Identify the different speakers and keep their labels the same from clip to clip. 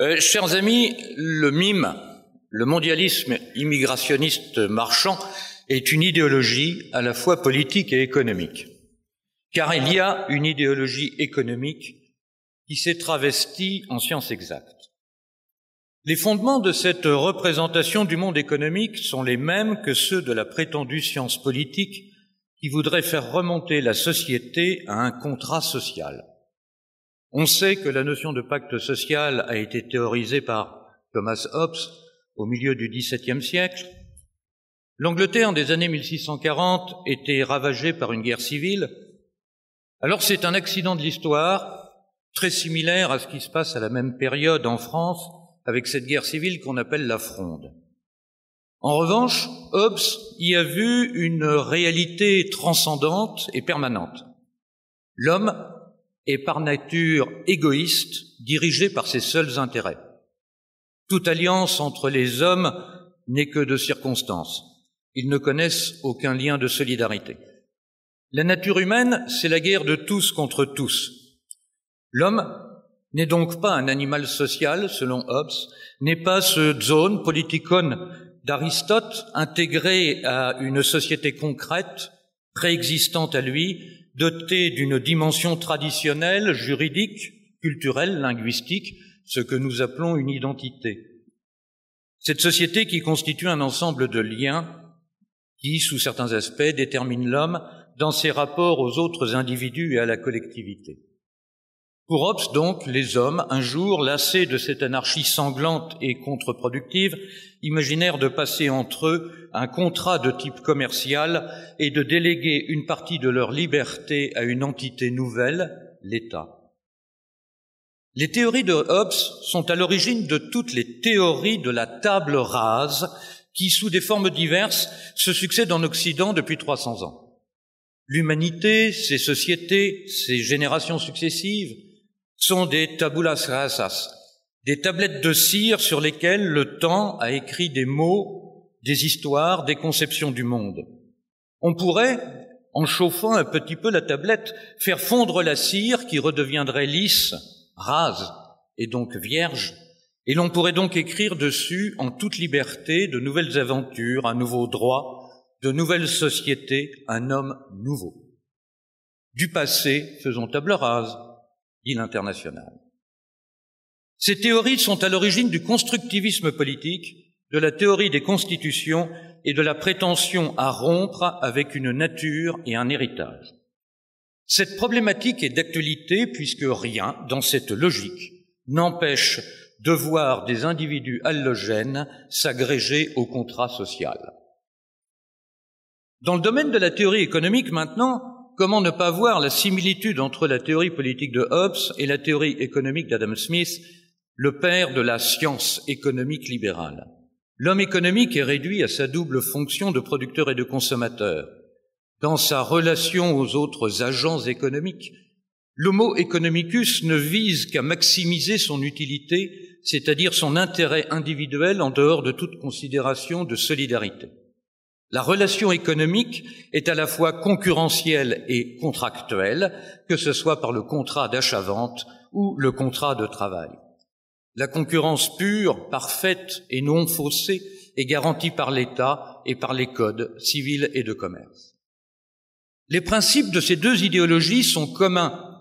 Speaker 1: Euh, chers amis, le mime, le mondialisme immigrationniste marchand, est une idéologie à la fois politique et économique. Car il y a une idéologie économique qui s'est travestie en science exacte. Les fondements de cette représentation du monde économique sont les mêmes que ceux de la prétendue science politique qui voudrait faire remonter la société à un contrat social. On sait que la notion de pacte social a été théorisée par Thomas Hobbes au milieu du XVIIe siècle. L'Angleterre des années 1640 était ravagée par une guerre civile. Alors c'est un accident de l'histoire très similaire à ce qui se passe à la même période en France avec cette guerre civile qu'on appelle la Fronde. En revanche, Hobbes y a vu une réalité transcendante et permanente. L'homme est par nature égoïste, dirigé par ses seuls intérêts. Toute alliance entre les hommes n'est que de circonstance. Ils ne connaissent aucun lien de solidarité. La nature humaine, c'est la guerre de tous contre tous. L'homme n'est donc pas un animal social, selon Hobbes, n'est pas ce zone politikon d'Aristote intégré à une société concrète, préexistante à lui, dotée d'une dimension traditionnelle, juridique, culturelle, linguistique, ce que nous appelons une identité. Cette société qui constitue un ensemble de liens qui, sous certains aspects, détermine l'homme dans ses rapports aux autres individus et à la collectivité. Pour Hobbes, donc, les hommes, un jour, lassés de cette anarchie sanglante et contre-productive, imaginèrent de passer entre eux un contrat de type commercial et de déléguer une partie de leur liberté à une entité nouvelle, l'État. Les théories de Hobbes sont à l'origine de toutes les théories de la table rase qui, sous des formes diverses, se succèdent en Occident depuis 300 ans. L'humanité, ses sociétés, ses générations successives, sont des tabulas rasas, des tablettes de cire sur lesquelles le temps a écrit des mots, des histoires, des conceptions du monde. On pourrait, en chauffant un petit peu la tablette, faire fondre la cire qui redeviendrait lisse, rase et donc vierge, et l'on pourrait donc écrire dessus en toute liberté de nouvelles aventures, un nouveau droit, de nouvelles sociétés, un homme nouveau. Du passé, faisons table rase, dit. Ces théories sont à l'origine du constructivisme politique, de la théorie des constitutions et de la prétention à rompre avec une nature et un héritage. Cette problématique est d'actualité puisque rien dans cette logique n'empêche de voir des individus allogènes s'agréger au contrat social. Dans le domaine de la théorie économique maintenant, comment ne pas voir la similitude entre la théorie politique de Hobbes et la théorie économique d'Adam Smith, le père de la science économique libérale? L'homme économique est réduit à sa double fonction de producteur et de consommateur. Dans sa relation aux autres agents économiques, l'homo economicus ne vise qu'à maximiser son utilité, c'est-à-dire son intérêt individuel en dehors de toute considération de solidarité. La relation économique est à la fois concurrentielle et contractuelle, que ce soit par le contrat d'achat-vente ou le contrat de travail. La concurrence pure, parfaite et non faussée est garantie par l'État et par les codes civils et de commerce. Les principes de ces deux idéologies sont communs.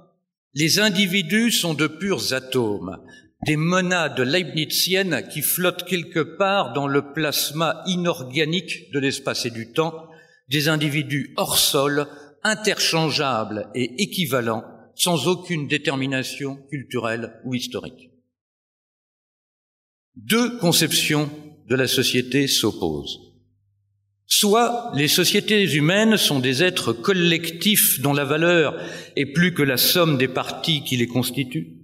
Speaker 1: Les individus sont de purs atomes, des monades leibniziennes qui flottent quelque part dans le plasma inorganique de l'espace et du temps, des individus hors sol, interchangeables et équivalents, sans aucune détermination culturelle ou historique. Deux conceptions de la société s'opposent. Soit les sociétés humaines sont des êtres collectifs dont la valeur est plus que la somme des parties qui les constituent,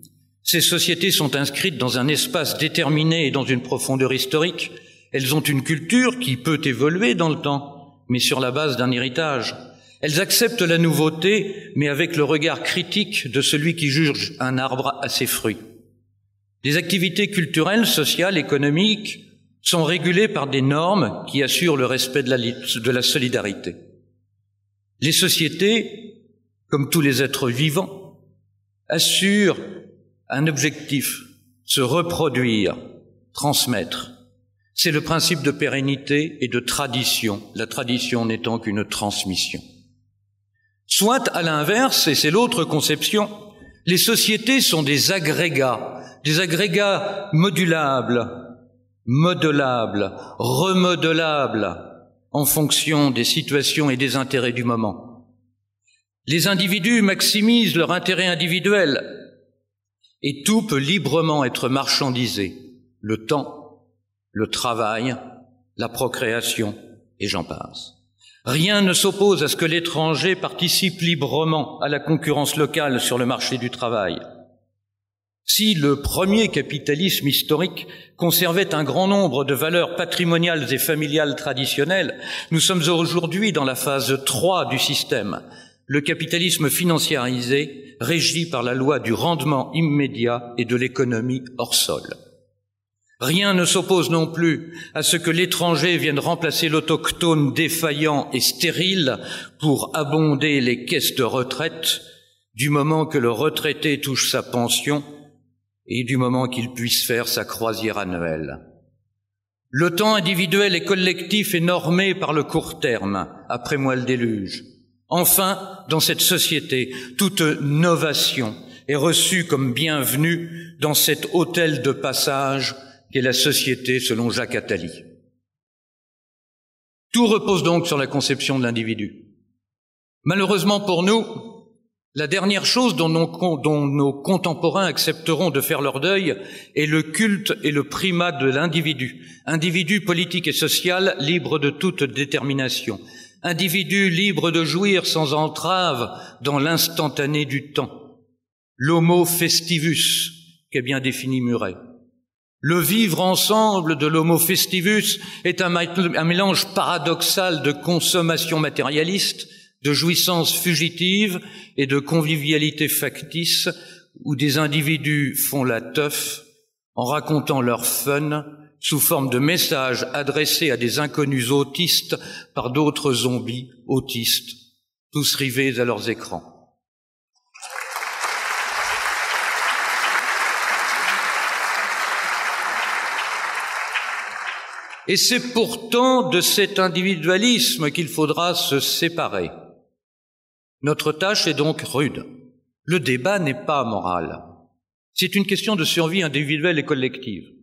Speaker 1: ces sociétés sont inscrites dans un espace déterminé et dans une profondeur historique. Elles ont une culture qui peut évoluer dans le temps, mais sur la base d'un héritage. Elles acceptent la nouveauté, mais avec le regard critique de celui qui juge un arbre à ses fruits. Les activités culturelles, sociales, économiques sont régulées par des normes qui assurent le respect de la, de la solidarité. Les sociétés, comme tous les êtres vivants, assurent un objectif, se reproduire, transmettre. C'est le principe de pérennité et de tradition, la tradition n'étant qu'une transmission. Soit à l'inverse, et c'est l'autre conception, les sociétés sont des agrégats, des agrégats modulables, modelables, remodelables en fonction des situations et des intérêts du moment. Les individus maximisent leur intérêt individuel et tout peut librement être marchandisé, le temps, le travail, la procréation, et j'en passe. Rien ne s'oppose à ce que l'étranger participe librement à la concurrence locale sur le marché du travail. Si le premier capitalisme historique conservait un grand nombre de valeurs patrimoniales et familiales traditionnelles, nous sommes aujourd'hui dans la phase 3 du système, le capitalisme financiarisé régi par la loi du rendement immédiat et de l'économie hors sol. Rien ne s'oppose non plus à ce que l'étranger vienne remplacer l'autochtone défaillant et stérile pour abonder les caisses de retraite du moment que le retraité touche sa pension et du moment qu'il puisse faire sa croisière annuelle. Le temps individuel et collectif est normé par le court terme, après moi le déluge. Enfin, dans cette société, toute novation est reçue comme bienvenue dans cet hôtel de passage qu'est la société selon Jacques Attali. Tout repose donc sur la conception de l'individu. Malheureusement pour nous, la dernière chose dont nos, contemporains accepteront de faire leur deuil est le culte et le primat de l'individu, individu politique et social libre de toute détermination, individu libre de jouir sans entrave dans l'instantané du temps. L'homo festivus, qu'est bien défini Muret. Le vivre ensemble de l'homo festivus est un, un mélange paradoxal de consommation matérialiste, de jouissance fugitive et de convivialité factice où des individus font la teuf en racontant leur fun sous forme de messages adressés à des inconnus autistes par d'autres zombies autistes, tous rivés à leurs écrans. Et c'est pourtant de cet individualisme qu'il faudra se séparer. Notre tâche est donc rude. Le débat n'est pas moral. C'est une question de survie individuelle et collective.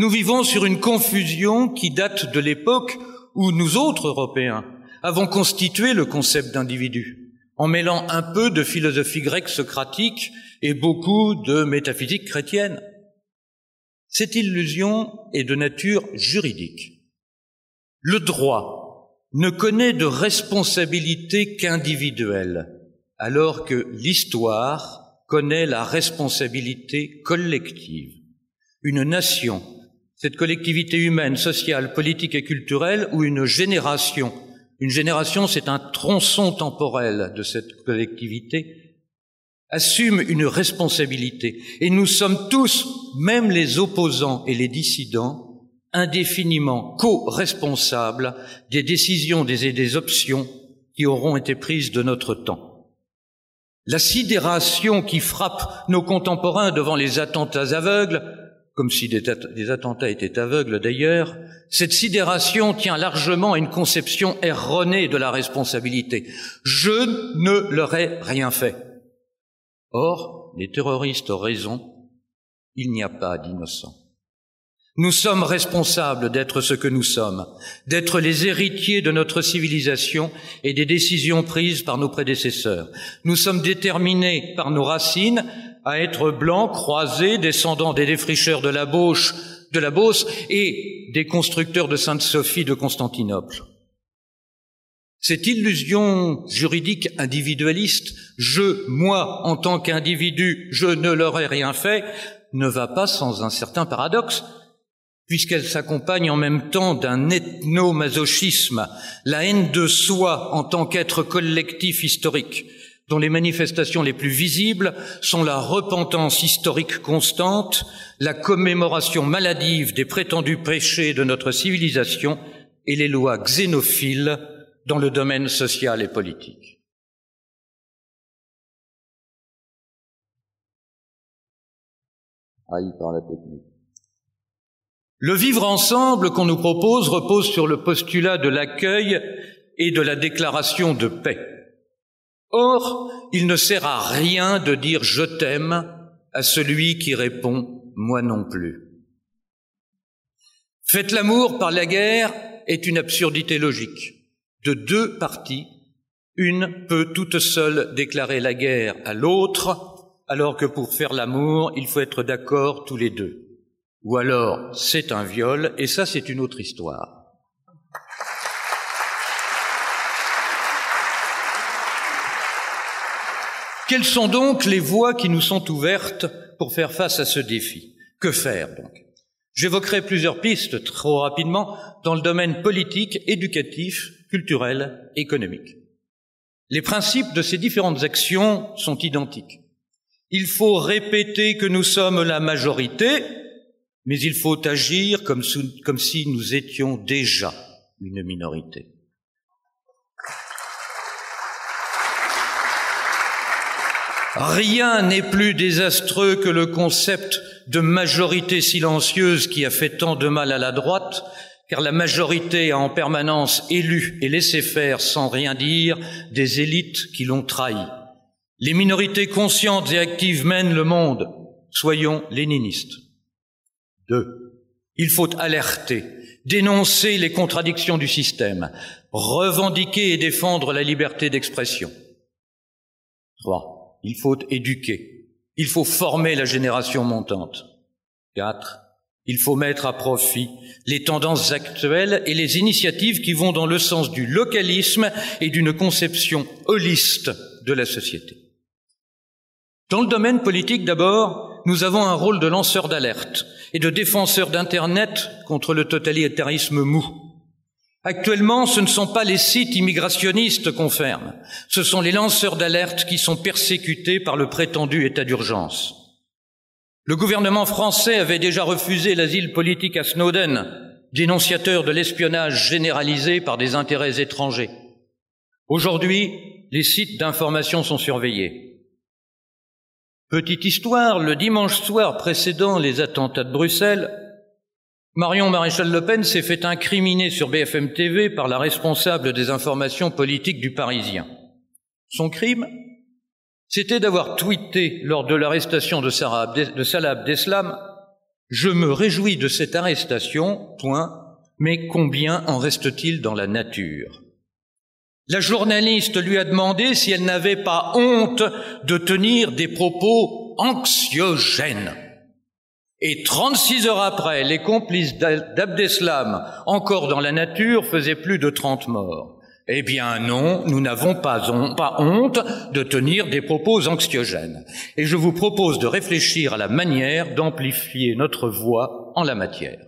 Speaker 1: Nous vivons sur une confusion qui date de l'époque où nous autres Européens avons constitué le concept d'individu, en mêlant un peu de philosophie grecque socratique et beaucoup de métaphysique chrétienne. Cette illusion est de nature juridique. Le droit ne connaît de responsabilité qu'individuelle, alors que l'histoire connaît la responsabilité collective. Une nation cette collectivité humaine, sociale, politique et culturelle, ou une génération? Une génération, c'est un tronçon temporel de cette collectivité, assume une responsabilité. Et nous sommes tous, même les opposants et les dissidents, indéfiniment co-responsables des décisions et des options qui auront été prises de notre temps. La sidération qui frappe nos contemporains devant les attentats aveugles comme si des, attentats étaient aveugles d'ailleurs, cette sidération tient largement à une conception erronée de la responsabilité. Je ne leur ai rien fait. Or, les terroristes ont raison, il n'y a pas d'innocents. Nous sommes responsables d'être ce que nous sommes, d'être les héritiers de notre civilisation et des décisions prises par nos prédécesseurs. Nous sommes déterminés par nos racines à être blancs, croisés, descendants des défricheurs de la Beauce, de la Beauce et des constructeurs de Sainte-Sophie de Constantinople. Cette illusion juridique individualiste, je, moi, en tant qu'individu, je ne leur ai rien fait, ne va pas sans un certain paradoxe, puisqu'elle s'accompagne en même temps d'un ethno-masochisme, la haine de soi en tant qu'être collectif historique, dont les manifestations les plus visibles sont la repentance historique constante, la commémoration maladive des prétendus péchés de notre civilisation et les lois xénophiles dans le domaine social et politique. par la technique. Le vivre ensemble qu'on nous propose repose sur le postulat de l'accueil et de la déclaration de paix. Or, il ne sert à rien de dire je t'aime à celui qui répond moi non plus. Faites l'amour par la guerre est une absurdité logique. De deux parties, une peut toute seule déclarer la guerre à l'autre, alors que pour faire l'amour, il faut être d'accord tous les deux. Ou alors, c'est un viol, et ça, c'est une autre histoire. Quelles sont donc les voies qui nous sont ouvertes pour faire face à ce défi? Que faire donc? J'évoquerai plusieurs pistes trop rapidement dans le domaine politique, éducatif, culturel, économique. Les principes de ces différentes actions sont identiques. Il faut répéter que nous sommes la majorité, mais il faut agir comme, si nous étions déjà une minorité. Rien n'est plus désastreux que le concept de majorité silencieuse qui a fait tant de mal à la droite, car la majorité a en permanence élu et laissé faire sans rien dire des élites qui l'ont trahi. Les minorités conscientes et actives mènent le monde. Soyons léninistes. Deux. Il faut alerter, dénoncer les contradictions du système, revendiquer et défendre la liberté d'expression. Trois il faut éduquer, il faut former la génération montante. Quatre, il faut mettre à profit les tendances actuelles et les initiatives qui vont dans le sens du localisme et d'une conception holiste de la société. Dans le domaine politique d'abord, nous avons un rôle de lanceur d'alerte et de défenseur d'Internet contre le totalitarisme mou. Actuellement, ce ne sont pas les sites immigrationnistes qu'on ferme, ce sont les lanceurs d'alerte qui sont persécutés par le prétendu état d'urgence. Le gouvernement français avait déjà refusé l'asile politique à Snowden, dénonciateur de l'espionnage généralisé par des intérêts étrangers. Aujourd'hui, les sites d'information sont surveillés. Petite histoire, le dimanche soir précédant les attentats de Bruxelles, Marion Maréchal Le Pen s'est fait incriminer sur BFM TV par la responsable des informations politiques du Parisien. Son crime? C'était d'avoir tweeté lors de l'arrestation de, Salah Abdeslam Je me réjouis de cette arrestation, point, mais combien en reste-t-il dans la nature? La journaliste lui a demandé si elle n'avait pas honte de tenir des propos anxiogènes. Et 36 heures après, les complices d'Abdeslam, encore dans la nature, faisaient plus de 30 morts. Eh bien non, nous n'avons pas, honte de tenir des propos anxiogènes. Et je vous propose de réfléchir à la manière d'amplifier notre voix en la matière.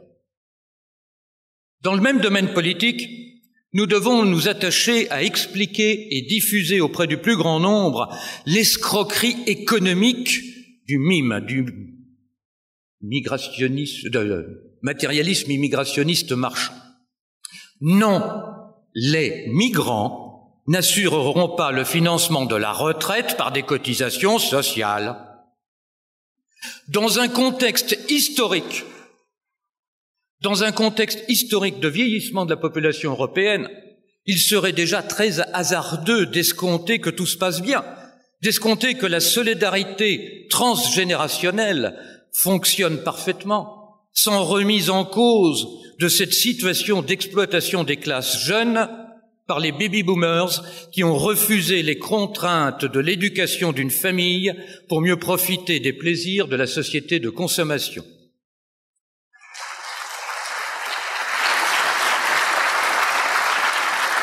Speaker 1: Dans le même domaine politique, nous devons nous attacher à expliquer et diffuser auprès du plus grand nombre l'escroquerie économique du mime, du migrationniste, matérialisme immigrationniste marchand. Non, les migrants n'assureront pas le financement de la retraite par des cotisations sociales. Dans un contexte historique, dans un contexte historique de vieillissement de la population européenne, il serait déjà très hasardeux d'escompter que tout se passe bien, d'escompter que la solidarité transgénérationnelle fonctionne parfaitement, sans remise en cause de cette situation d'exploitation des classes jeunes par les baby boomers qui ont refusé les contraintes de l'éducation d'une famille pour mieux profiter des plaisirs de la société de consommation.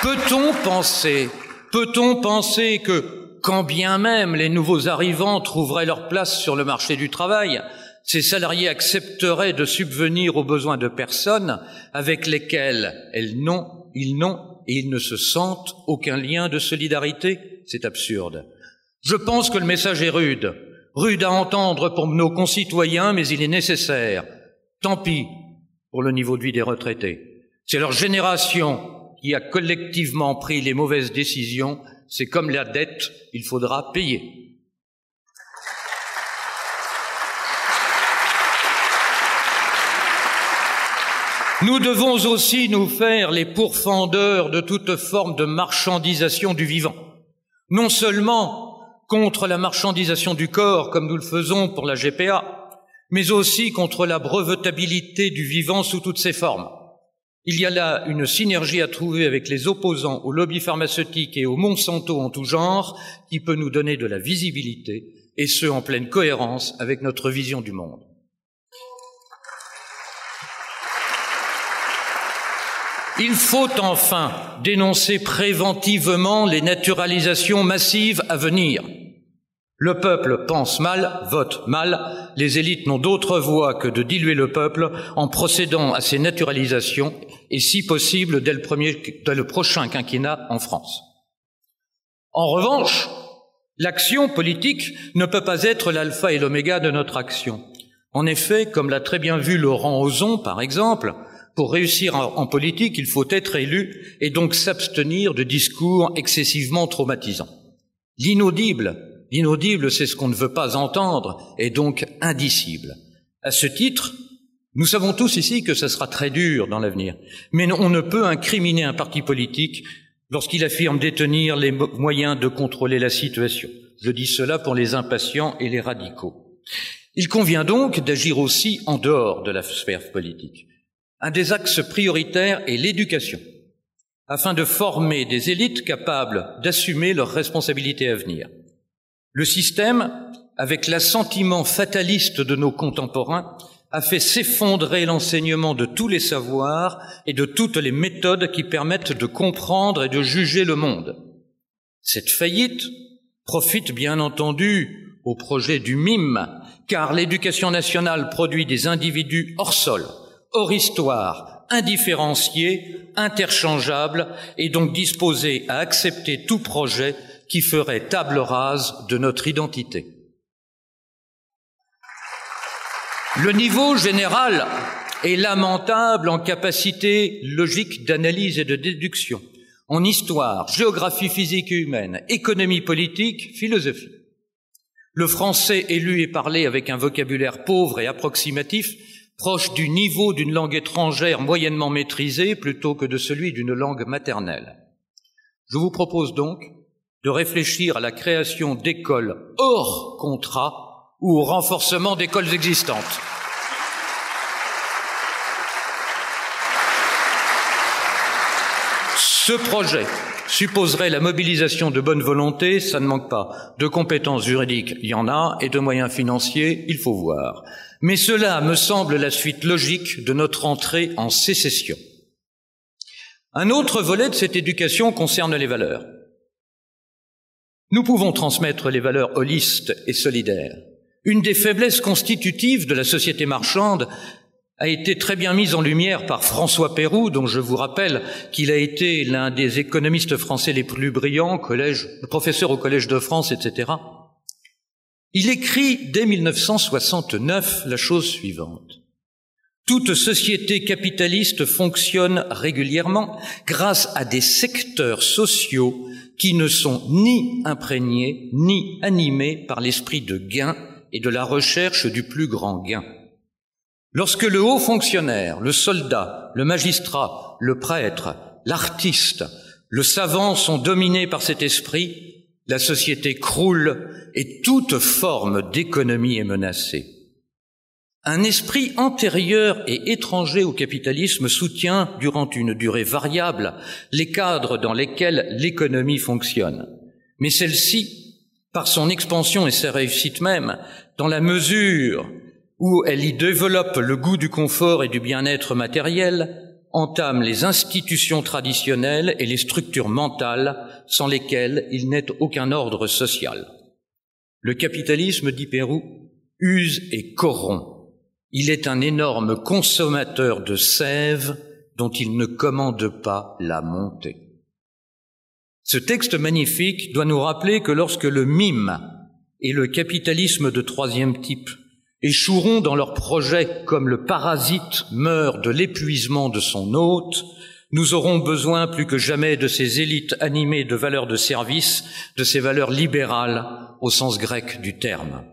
Speaker 1: Peut-on penser, peut-on penser que quand bien même les nouveaux arrivants trouveraient leur place sur le marché du travail, ces salariés accepteraient de subvenir aux besoins de personnes avec lesquelles elles n'ont, ils n'ont et ils ne se sentent aucun lien de solidarité C'est absurde. Je pense que le message est rude, rude à entendre pour nos concitoyens, mais il est nécessaire. Tant pis pour le niveau de vie des retraités. C'est leur génération qui a collectivement pris les mauvaises décisions. C'est comme la dette, il faudra payer. Nous devons aussi nous faire les pourfendeurs de toute forme de marchandisation du vivant. Non seulement contre la marchandisation du corps, comme nous le faisons pour la GPA, mais aussi contre la brevetabilité du vivant sous toutes ses formes. Il y a là une synergie à trouver avec les opposants au lobby pharmaceutique et au Monsanto en tout genre qui peut nous donner de la visibilité, et ce en pleine cohérence avec notre vision du monde. Il faut enfin dénoncer préventivement les naturalisations massives à venir. Le peuple pense mal, vote mal, les élites n'ont d'autre voie que de diluer le peuple en procédant à ces naturalisations et si possible dès le, prochain quinquennat en France. En revanche, l'action politique ne peut pas être l'alpha et l'oméga de notre action. En effet, comme l'a très bien vu Laurent Ozon, par exemple, pour réussir en politique, il faut être élu et donc s'abstenir de discours excessivement traumatisants. L'inaudible, l'inaudible, c'est ce qu'on ne veut pas entendre, et donc indicible. À ce titre, nous savons tous ici que ce sera très dur dans l'avenir, mais on ne peut incriminer un parti politique lorsqu'il affirme détenir les moyens de contrôler la situation. Je dis cela pour les impatients et les radicaux. Il convient donc d'agir aussi en dehors de la sphère politique. Un des axes prioritaires est l'éducation, afin de former des élites capables d'assumer leurs responsabilités à venir. Le système, avec l'assentiment fataliste de nos contemporains, a fait s'effondrer l'enseignement de tous les savoirs et de toutes les méthodes qui permettent de comprendre et de juger le monde. Cette faillite profite bien entendu au projet du MIME, car l'éducation nationale produit des individus hors sol, hors histoire, indifférenciés, interchangeables et donc disposés à accepter tout projet qui ferait table rase de notre identité. Le niveau général est lamentable en capacité logique d'analyse et de déduction, en histoire, géographie physique et humaine, économie politique, philosophie. Le français est lu et parlé avec un vocabulaire pauvre et approximatif proche du niveau d'une langue étrangère moyennement maîtrisée plutôt que de celui d'une langue maternelle. Je vous propose donc de réfléchir à la création d'écoles hors contrat ou au renforcement d'écoles existantes. Ce projet supposerait la mobilisation de bonne volonté, ça ne manque pas. De compétences juridiques, il y en a, et de moyens financiers, il faut voir. Mais cela me semble la suite logique de notre entrée en sécession. Un autre volet de cette éducation concerne les valeurs. Nous pouvons transmettre les valeurs holistes et solidaires. Une des faiblesses constitutives de la société marchande a été très bien mise en lumière par François Pérou, dont je vous rappelle qu'il a été l'un des économistes français les plus brillants, collège, professeur au Collège de France, etc. Il écrit dès 1969 la chose suivante. Toute société capitaliste fonctionne régulièrement grâce à des secteurs sociaux qui ne sont ni imprégnés ni animés par l'esprit de gain et de la recherche du plus grand gain. Lorsque le haut fonctionnaire, le soldat, le magistrat, le prêtre, l'artiste, le savant sont dominés par cet esprit, la société croule et toute forme d'économie est menacée. Un esprit antérieur et étranger au capitalisme soutient, durant une durée variable, les cadres dans lesquels l'économie fonctionne. Mais celle-ci, par son expansion et sa réussite même, dans la mesure où elle y développe le goût du confort et du bien-être matériel, entame les institutions traditionnelles et les structures mentales sans lesquelles il n'est aucun ordre social. Le capitalisme, dit Pérou, use et corrompt. Il est un énorme consommateur de sève dont il ne commande pas la montée. Ce texte magnifique doit nous rappeler que lorsque le mime et le capitalisme de troisième type échoueront dans leurs projets comme le parasite meurt de l'épuisement de son hôte, nous aurons besoin plus que jamais de ces élites animées de valeurs de service, de ces valeurs libérales au sens grec du terme.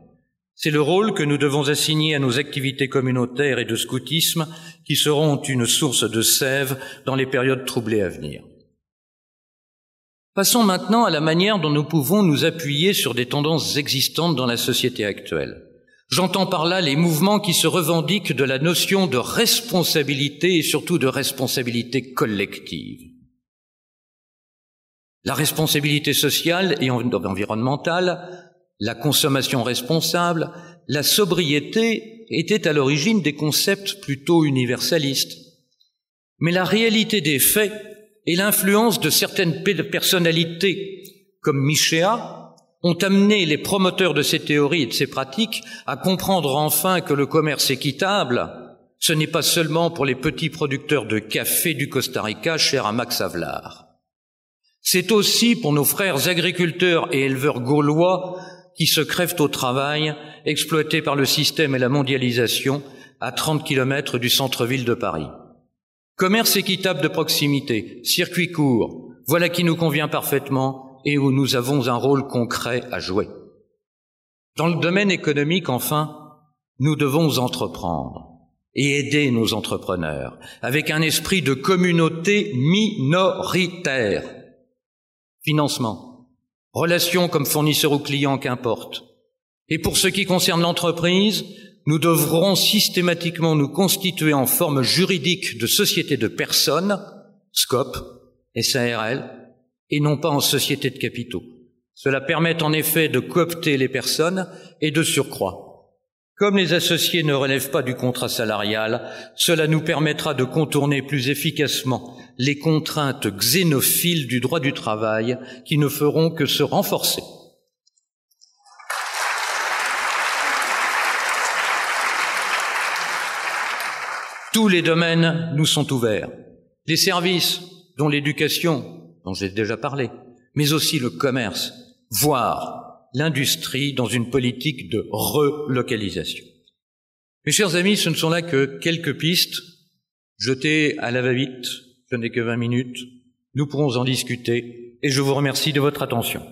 Speaker 1: C'est le rôle que nous devons assigner à nos activités communautaires et de scoutisme qui seront une source de sève dans les périodes troublées à venir. Passons maintenant à la manière dont nous pouvons nous appuyer sur des tendances existantes dans la société actuelle. J'entends par là les mouvements qui se revendiquent de la notion de responsabilité et surtout de responsabilité collective. La responsabilité sociale et environnementale, la consommation responsable, la sobriété étaient à l'origine des concepts plutôt universalistes. Mais la réalité des faits et l'influence de certaines personnalités comme Michéa ont amené les promoteurs de ces théories et de ces pratiques à comprendre enfin que le commerce équitable, ce n'est pas seulement pour les petits producteurs de café du Costa Rica, cher à Max Havelaar. C'est aussi pour nos frères agriculteurs et éleveurs gaulois qui se crèvent au travail, exploités par le système et la mondialisation, à 30 kilomètres du centre-ville de Paris. Commerce équitable de proximité, circuit court, voilà qui nous convient parfaitement et où nous avons un rôle concret à jouer. Dans le domaine économique, enfin, nous devons entreprendre et aider nos entrepreneurs avec un esprit de communauté minoritaire. Financement, relations comme fournisseur ou client, qu'importe. Et pour ce qui concerne l'entreprise, nous devrons systématiquement nous constituer en forme juridique de société de personnes, SCOP, SARL, et non pas en société de capitaux. Cela permet en effet de coopter les personnes et de surcroît. Comme les associés ne relèvent pas du contrat salarial, cela nous permettra de contourner plus efficacement les contraintes xénophiles du droit du travail qui ne feront que se renforcer. Tous les domaines nous sont ouverts. Les services, dont l'éducation, dont j'ai déjà parlé, mais aussi le commerce, voire l'industrie dans une politique de relocalisation. Mes chers amis, ce ne sont là que quelques pistes jetées à la va-vite. Ce n'est que 20 minutes. Nous pourrons en discuter et je vous remercie de votre attention.